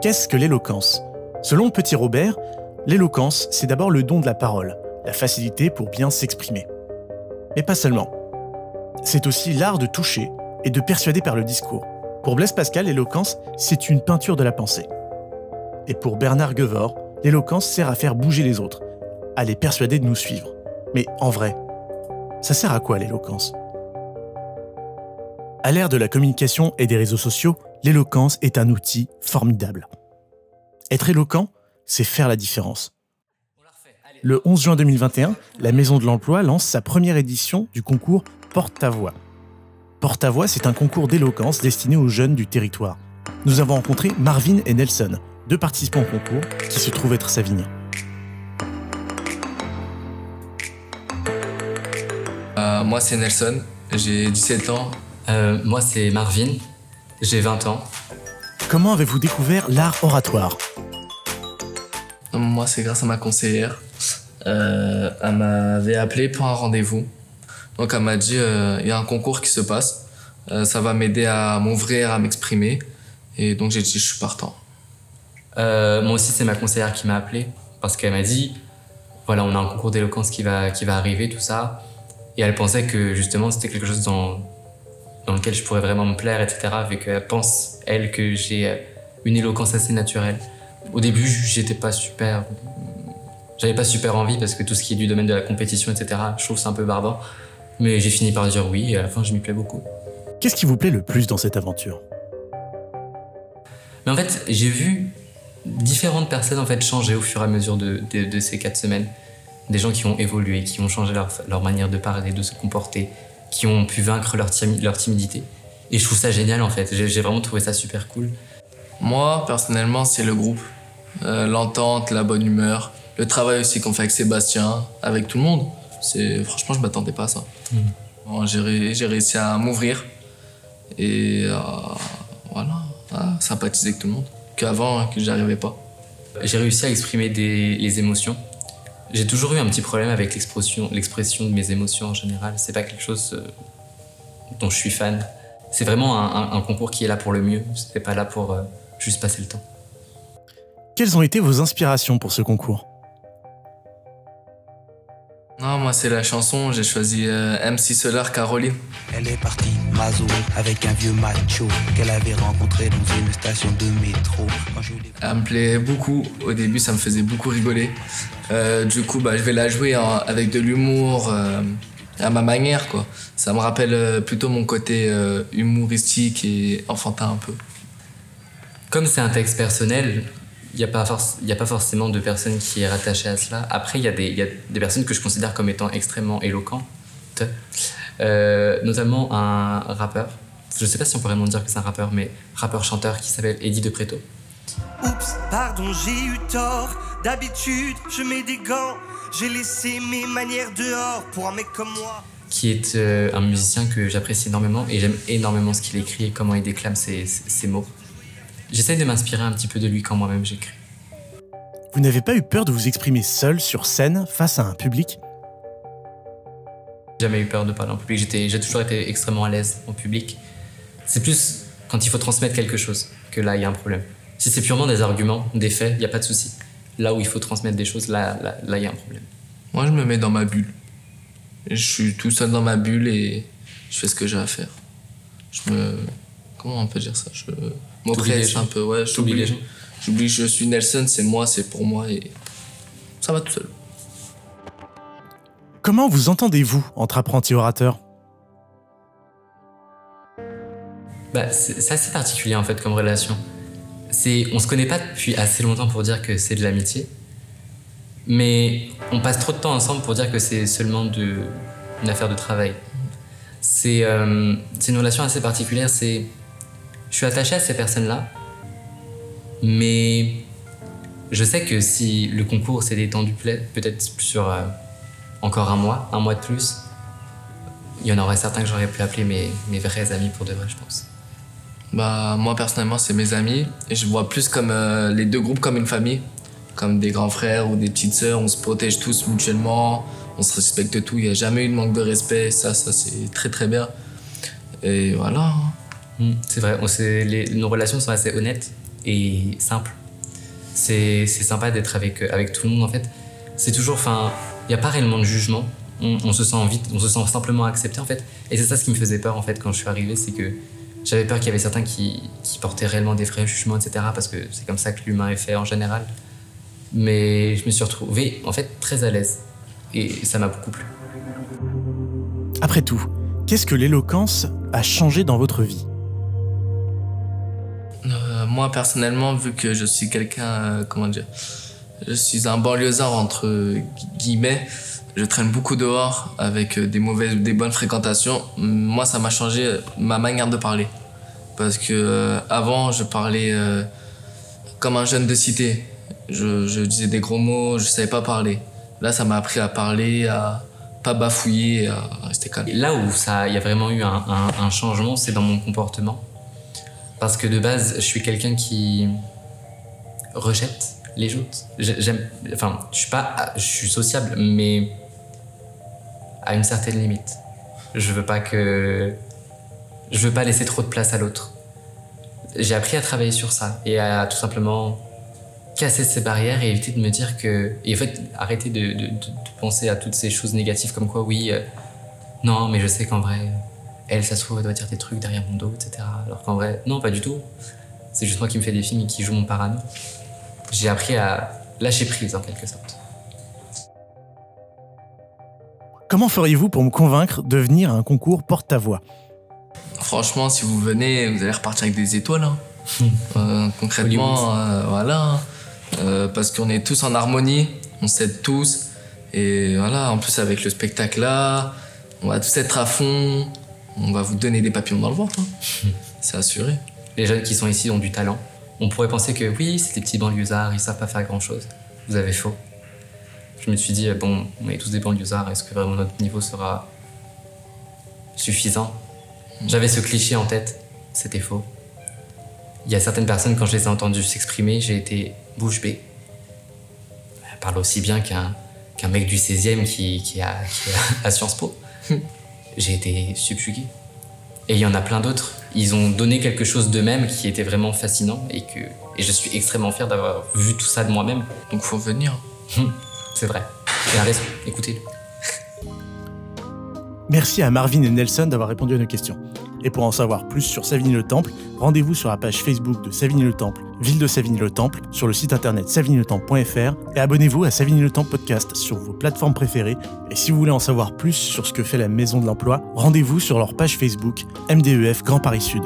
Qu'est-ce que l'éloquence? Selon Petit Robert, l'éloquence, c'est d'abord le don de la parole, la facilité pour bien s'exprimer. Mais pas seulement. C'est aussi l'art de toucher et de persuader par le discours. Pour Blaise Pascal, l'éloquence, c'est une peinture de la pensée. Et pour Bernard Gevor, l'éloquence sert à faire bouger les autres, à les persuader de nous suivre. Mais en vrai, ça sert à quoi l'éloquence? À l'ère de la communication et des réseaux sociaux, l'éloquence est un outil formidable. Être éloquent, c'est faire la différence. Le 11 juin 2021, la Maison de l'Emploi lance sa première édition du concours Porte ta voix. Porte ta voix, c'est un concours d'éloquence destiné aux jeunes du territoire. Nous avons rencontré Marvin et Nelson, deux participants au concours qui se trouvent être savignons. Euh, moi, c'est Nelson, j'ai 17 ans. Euh, moi, c'est Marvin, j'ai 20 ans. Comment avez-vous découvert l'art oratoire Moi, c'est grâce à ma conseillère. Euh, elle m'avait appelé pour un rendez-vous. Donc, elle m'a dit il y a un concours qui se passe. ça va m'aider à m'ouvrir, à m'exprimer. Et donc, j'ai dit je suis partant. moi aussi, c'est ma conseillère qui m'a appelé parce qu'elle m'a dit voilà, on a un concours d'éloquence qui va, qui va arriver, tout ça. Et elle pensait que justement c'était quelque chose dans, dans lequel je pourrais vraiment me plaire, etc. Vu qu'elle pense, elle, que j'ai euh, une éloquence assez naturelle. Au début, j'étais pas super. J'avais pas super envie parce que tout ce qui est du domaine de la compétition, etc., je trouve c'est un peu barbant. Mais j'ai fini par dire oui et à la fin, je m'y plais beaucoup. Qu'est-ce qui vous plaît le plus dans cette aventure? Mais en fait, j'ai vu différentes personnes en fait changer au fur et à mesure de, de, de ces quatre semaines des gens qui ont évolué, qui ont changé leur, leur, manière de parler, de se comporter, qui ont pu vaincre leur, leur timidité. Et je trouve ça génial en fait, j'ai vraiment trouvé ça super cool. Moi, personnellement, c'est le groupe. Euh, L'entente, la bonne humeur, le travail aussi qu'on fait avec Sébastien, avec tout le monde. Franchement, je m'attendais pas à ça. Mmh. Bon, j'ai réussi à m'ouvrir et euh, voilà, à sympathiser avec tout le monde, qu'avant, que j'arrivais pas. J'ai réussi à exprimer des, les émotions j'ai toujours eu un petit problème avec l'expression, de mes émotions en général. C'est pas quelque chose euh, dont je suis fan. C'est vraiment un, concours qui est là pour le mieux. C'est pas là pour euh, juste passer le temps. Quelles ont été vos inspirations pour ce concours? Moi c'est la chanson, j'ai choisi euh, MC Solar Caroline. Elle est partie Mazo avec un vieux macho qu'elle avait rencontré dans une station de métro. Elle me plaît beaucoup, au début ça me faisait beaucoup rigoler. Euh, du coup bah, je vais la jouer en, avec de l'humour euh, à ma manière quoi. Ça me rappelle plutôt mon côté euh, humoristique et enfantin un peu. Comme c'est un texte personnel, il n'y a, pas a pas forcément de personne qui est rattachée à cela. Après, il y, y, a des personnes que je considère comme étant extrêmement éloquentes, euh, notamment un rappeur. Je ne sais pas si on pourrait vraiment dire que c'est un rappeur, mais rappeur-chanteur qui s'appelle Eddie De Preto. Oups, pardon, j'ai eu tort. D'habitude, je mets des gants. J'ai laissé mes manières dehors pour un mec comme moi. Qui est euh, un musicien que j'apprécie énormément et j'aime énormément ce qu'il écrit et comment il déclame ses, ses mots. J'essaie de m'inspirer un petit peu de lui quand moi-même j'écris. Vous n'avez pas eu peur de vous exprimer seul sur scène face à un public? Jamais eu peur de parler en public. J'ai toujours été extrêmement à l'aise en public. C'est plus quand il faut transmettre quelque chose que là il y a un problème. Si c'est purement des arguments, des faits, il n'y a pas de souci. Là où il faut transmettre des choses, là, là, là, il y a un problème. Moi, je me mets dans ma bulle. Je suis tout seul dans ma bulle et je fais ce que j'ai à faire. Je me. Comment on peut dire ça? Je m'oppresse un peu, ouais. J'oublie J'oublie que je suis Nelson, c'est moi, c'est pour moi et ça va tout seul. Comment vous entendez-vous entre apprentis orateurs? Bah, C'est assez particulier en fait comme relation. C'est, on se connaît pas depuis assez longtemps pour dire que c'est de l'amitié, mais on passe trop de temps ensemble pour dire que c'est seulement de, une affaire de travail. C'est, euh, c'est une relation assez particulière. C'est, je suis attaché à ces personnes-là, mais je sais que si le concours s'est étendu peut-être sur euh, encore un mois, un mois de plus, il y en aurait certains que j'aurais pu appeler mes, vrais amis pour de vrai, je pense. Bah, moi personnellement, c'est mes amis. Je vois plus comme euh, les deux groupes comme une famille, comme des grands frères ou des petites sœurs. On se protège tous mutuellement, on se respecte tout. Il n'y a jamais eu de manque de respect. Ça, ça c'est très très bien. Et voilà. Mmh, c'est vrai, nos relations sont assez honnêtes et simple. C'est sympa d'être avec, avec tout le monde en fait. C'est toujours, enfin, il n'y a pas réellement de jugement. On, se sent on se sent simplement accepté en fait. Et c'est ça ce qui me faisait peur en fait quand je suis arrivé, c'est que j'avais peur qu'il y avait certains qui, qui, portaient réellement des vrais jugements, etc. Parce que c'est comme ça que l'humain est fait en général. Mais je me suis retrouvé en fait très à l'aise et ça m'a beaucoup plu. Après tout, qu'est-ce que l'éloquence a changé dans votre vie? euh, Moi personnellement, vu que je suis quelqu'un, euh, comment dire, je suis un banlieusard entre guillemets, je traîne beaucoup dehors avec euh, des mauvaises, des bonnes fréquentations. Moi, ça m'a changé ma manière de parler, parce que avant, je parlais comme un jeune de cité. Je, disais des gros mots, je savais pas parler. Là, ça m'a appris à parler, à pas bafouiller, à rester calme. Là où il y a vraiment eu un, changement, c'est dans mon comportement. Parce que de base, je suis quelqu'un qui rejette les autres. J'aime, enfin, je suis pas, je suis sociable, mais à une certaine limite. Je veux pas que, je veux pas laisser trop de place à l'autre. J'ai appris à travailler sur ça et à tout simplement casser ces barrières et éviter de me dire que. Et en fait, arrêter de penser à toutes ces choses négatives comme quoi, oui, euh, non, mais je sais qu'en vrai, elle, ça se trouve, elle doit dire des trucs derrière mon dos, etc. Alors qu'en vrai, non, pas du tout. C'est juste moi qui me fais des films et qui joue mon parano. J'ai appris à lâcher prise en quelque sorte. Comment feriez-vous pour me convaincre de venir à un concours porte-à-voix? Franchement, si vous venez, vous allez repartir avec des étoiles. Hein. Euh, concrètement, euh, voilà. Euh, parce qu'on est tous en harmonie, on s'aide tous. Et voilà, en plus avec le spectacle là, on va tous être à fond, on va vous donner des papillons dans le ventre. Hein. C'est assuré. Les jeunes qui sont ici ont du talent. On pourrait penser que oui, c'est des petits banlieusards, ils savent pas faire grand chose. Vous avez faux. Je me suis dit, bon, on est tous des banlieusards, est-ce que vraiment notre niveau sera suffisant? J'avais ce cliché en tête, c'était faux. Il y a certaines personnes, quand je les ai entendues s'exprimer, j'ai été bouche bée. Elle parle aussi bien qu'un qu'un mec du 16e qui, qui, a, à Sciences Po. j'ai été subjugué. Et il y en a plein d'autres. Ils ont donné quelque chose d'eux-mêmes qui était vraiment fascinant et que et je suis extrêmement fier d'avoir vu tout ça de moi-même. Donc faut venir. C'est vrai. Il a raison. Écoutez-le. Merci à Marvin et Nelson d'avoir répondu à nos questions. Et pour en savoir plus sur Savigny-le-Temple, rendez-vous sur la page Facebook de Savigny-le-Temple, ville de Savigny-le-Temple, sur le site internet savigny-le-temple.fr et abonnez-vous à Savigny-le-Temple podcast sur vos plateformes préférées. Et si vous voulez en savoir plus sur ce que fait la Maison de l'Emploi, rendez-vous sur leur page Facebook MDEF Grand Paris Sud.